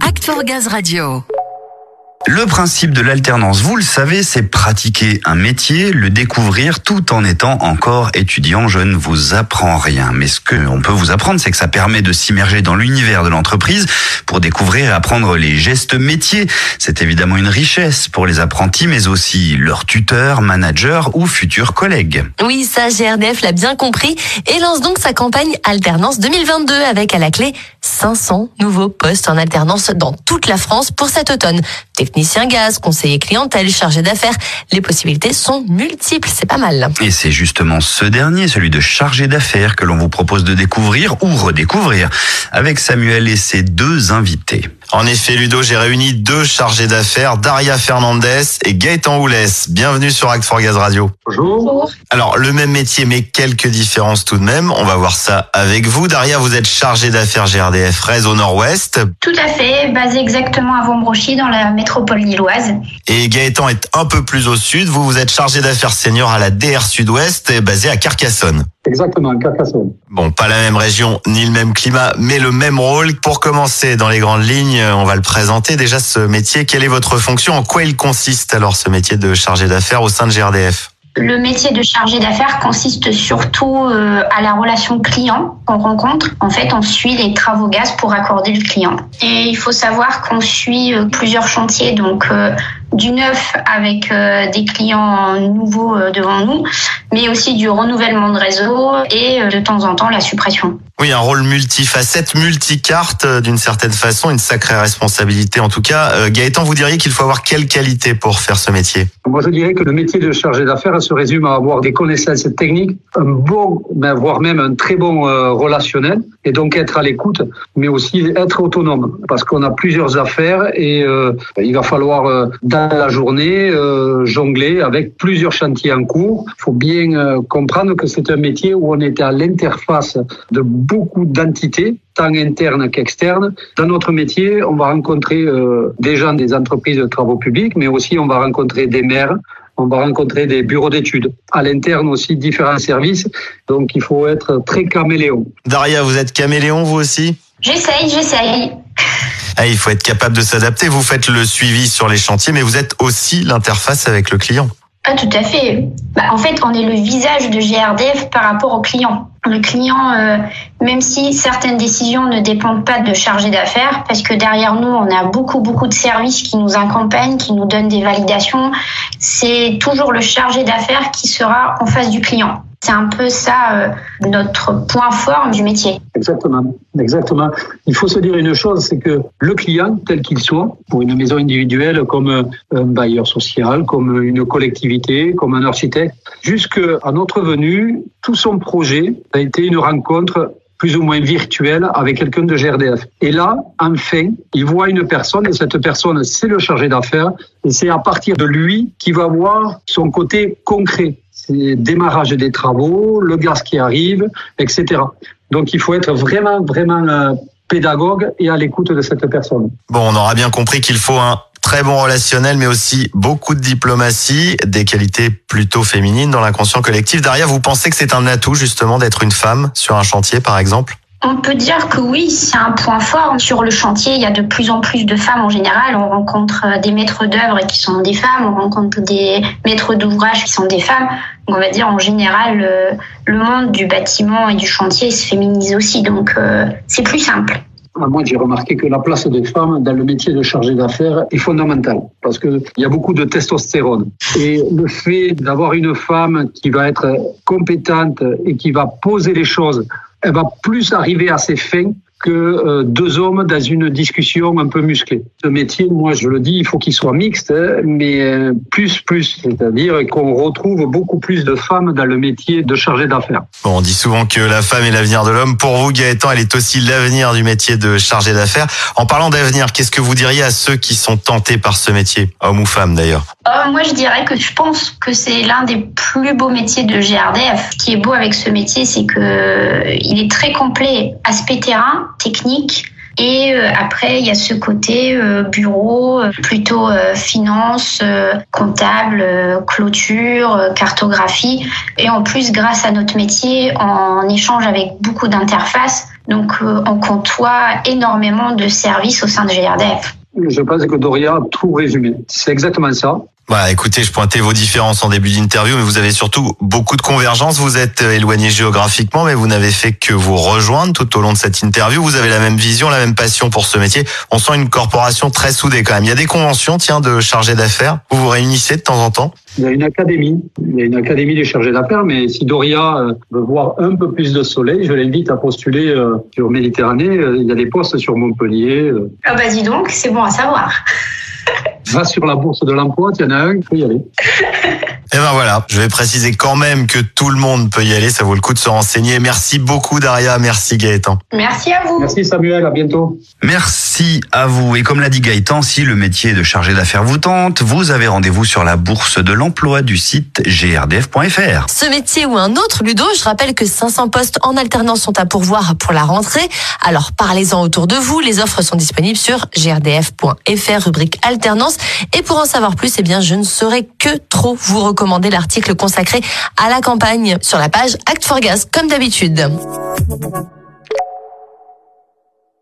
Act for Gaz Radio. Le principe de l'alternance, vous le savez, c'est pratiquer un métier, le découvrir tout en étant encore étudiant. Je ne vous apprends rien. Mais ce qu'on peut vous apprendre, c'est que ça permet de s'immerger dans l'univers de l'entreprise pour découvrir et apprendre les gestes métiers. C'est évidemment une richesse pour les apprentis, mais aussi leurs tuteurs, managers ou futurs collègues. Oui, ça, GRDF l'a bien compris et lance donc sa campagne Alternance 2022 avec à la clé 500 nouveaux postes en alternance dans toute la France pour cet automne. Technicien gaz, conseiller clientèle, chargé d'affaires, les possibilités sont multiples, c'est pas mal. Et c'est justement ce dernier, celui de chargé d'affaires, que l'on vous propose de découvrir ou redécouvrir avec Samuel et ses deux invités. En effet, Ludo, j'ai réuni deux chargés d'affaires, Daria Fernandez et Gaëtan Oulès. Bienvenue sur Act for Gaz Radio. Bonjour. Alors, le même métier, mais quelques différences tout de même. On va voir ça avec vous. Daria, vous êtes chargée d'affaires GRDF Rez au nord-ouest. Tout à fait, basé exactement à Vombrochy, dans la métropole lilloise. Et Gaëtan est un peu plus au sud. Vous, vous êtes chargé d'affaires senior à la DR Sud-Ouest, basé à Carcassonne. Exactement, Carcassonne. Bon, pas la même région, ni le même climat, mais le même rôle. Pour commencer, dans les grandes lignes, on va le présenter. Déjà, ce métier, quelle est votre fonction? En quoi il consiste alors, ce métier de chargé d'affaires au sein de GRDF le métier de chargé d'affaires consiste surtout euh, à la relation client qu'on rencontre. En fait, on suit les travaux gaz pour accorder le client. Et il faut savoir qu'on suit euh, plusieurs chantiers, donc euh, du neuf avec des clients nouveaux devant nous, mais aussi du renouvellement de réseau et de temps en temps la suppression. Oui, un rôle multifacette, multicarte d'une certaine façon, une sacrée responsabilité en tout cas. Gaëtan, vous diriez qu'il faut avoir quelle qualité pour faire ce métier? Moi, je dirais que le métier de chargé d'affaires se résume à avoir des connaissances techniques, un bon, voire même un très bon euh, relationnel, et donc être à l'écoute, mais aussi être autonome, parce qu'on a plusieurs affaires et euh, il va falloir euh, dans la journée jongler avec plusieurs chantiers en cours. Il faut bien comprendre que c'est un métier où on est à l'interface de beaucoup d'entités tant internes qu'externes. Dans notre métier, on va rencontrer des gens des entreprises de travaux publics, mais aussi on va rencontrer des maires, on va rencontrer des bureaux d'études. À l'interne aussi, différents services. Donc, il faut être très caméléon. Daria, vous êtes caméléon, vous aussi? J'essaye, j'essaye. Ah, il faut être capable de s'adapter. Vous faites le suivi sur les chantiers, mais vous êtes aussi l'interface avec le client. Ah, tout à fait. Bah, en fait, on est le visage de GRDF par rapport au client. Le client, euh, même si certaines décisions ne dépendent pas de chargé d'affaires, parce que derrière nous, on a beaucoup, beaucoup de services qui nous accompagnent, qui nous donnent des validations, c'est toujours le chargé d'affaires qui sera en face du client. C'est un peu ça euh, notre point fort du métier. Exactement, exactement. Il faut se dire une chose, c'est que le client, tel qu'il soit, pour une maison individuelle comme un bailleur social, comme une collectivité, comme un architecte, jusqu'à notre venue, tout son projet a été une rencontre plus ou moins virtuelle avec quelqu'un de GRDF. Et là, enfin, il voit une personne et cette personne, c'est le chargé d'affaires et c'est à partir de lui qu'il va voir son côté concret démarrage des travaux, le gaz qui arrive, etc. Donc il faut être vraiment, vraiment euh, pédagogue et à l'écoute de cette personne. Bon, on aura bien compris qu'il faut un très bon relationnel, mais aussi beaucoup de diplomatie, des qualités plutôt féminines dans l'inconscient collectif. Daria, vous pensez que c'est un atout justement d'être une femme sur un chantier, par exemple? On peut dire que oui, c'est un point fort. Sur le chantier, il y a de plus en plus de femmes en général. On rencontre euh, des maîtres d'œuvre qui sont des femmes, on rencontre des maîtres d'ouvrage qui sont des femmes. on va dire en général, euh, le monde du bâtiment et du chantier se féminise aussi, donc euh, c'est plus simple. Ah, moi, j'ai remarqué que la place des femmes dans le métier de chargé d'affaires est fondamentale parce qu'il y a beaucoup de testostérone. Et le fait d'avoir une femme qui va être compétente et qui va poser les choses elle va plus arriver à ses fins que euh, deux hommes dans une discussion un peu musclée. Ce métier, moi je le dis, il faut qu'il soit mixte, hein, mais euh, plus plus, c'est-à-dire qu'on retrouve beaucoup plus de femmes dans le métier de chargé d'affaires. Bon, on dit souvent que la femme est l'avenir de l'homme. Pour vous, Gaëtan, elle est aussi l'avenir du métier de chargé d'affaires. En parlant d'avenir, qu'est-ce que vous diriez à ceux qui sont tentés par ce métier, hommes ou femmes d'ailleurs? Euh, Moi, je dirais que je pense que c'est l'un des plus beaux métiers de GRDF. Ce qui est beau avec ce métier, c'est que il est très complet, aspect terrain technique. Et euh, après, il y a ce côté euh, bureau, euh, plutôt finance, comptable, clôture, cartographie. Et en plus, grâce à notre métier, on échange avec beaucoup d'interfaces. Donc, on côtoie énormément de services au sein de GRDF. Je pense que Doria a tout résumé. C'est exactement ça. Bah, écoutez, je pointais vos différences en début d'interview, mais vous avez surtout beaucoup de convergences. Vous êtes euh, éloigné géographiquement, mais vous n'avez fait que vous rejoindre tout au long de cette interview. Vous avez la même vision, la même passion pour ce métier. On sent une corporation très soudée quand même. Il y a des conventions, tiens, de chargés d'affaires. Vous vous réunissez de temps en temps Il y a une académie. Il y a une académie des chargés d'affaires, mais si Doria euh, veut voir un peu plus de soleil, je l'invite à postuler euh, sur Méditerranée. Il y a des postes sur Montpellier. Ah bah dis donc, c'est bon à savoir. Va sur la bourse de l'emploi, y en a un, il faut y aller. Et ben voilà, je vais préciser quand même que tout le monde peut y aller, ça vaut le coup de se renseigner. Merci beaucoup Daria, merci Gaëtan. Merci à vous. Merci Samuel, à bientôt. Merci à vous. Et comme l'a dit Gaëtan, si le métier de chargé d'affaires vous tente, vous avez rendez-vous sur la bourse de l'emploi du site grdf.fr. Ce métier ou un autre, Ludo, je rappelle que 500 postes en alternance sont à pourvoir pour la rentrée. Alors parlez-en autour de vous. Les offres sont disponibles sur grdf.fr, rubrique alternance. Et pour en savoir plus, eh bien, je ne saurais que trop vous recommander l'article consacré à la campagne sur la page Act for Gas, comme d'habitude.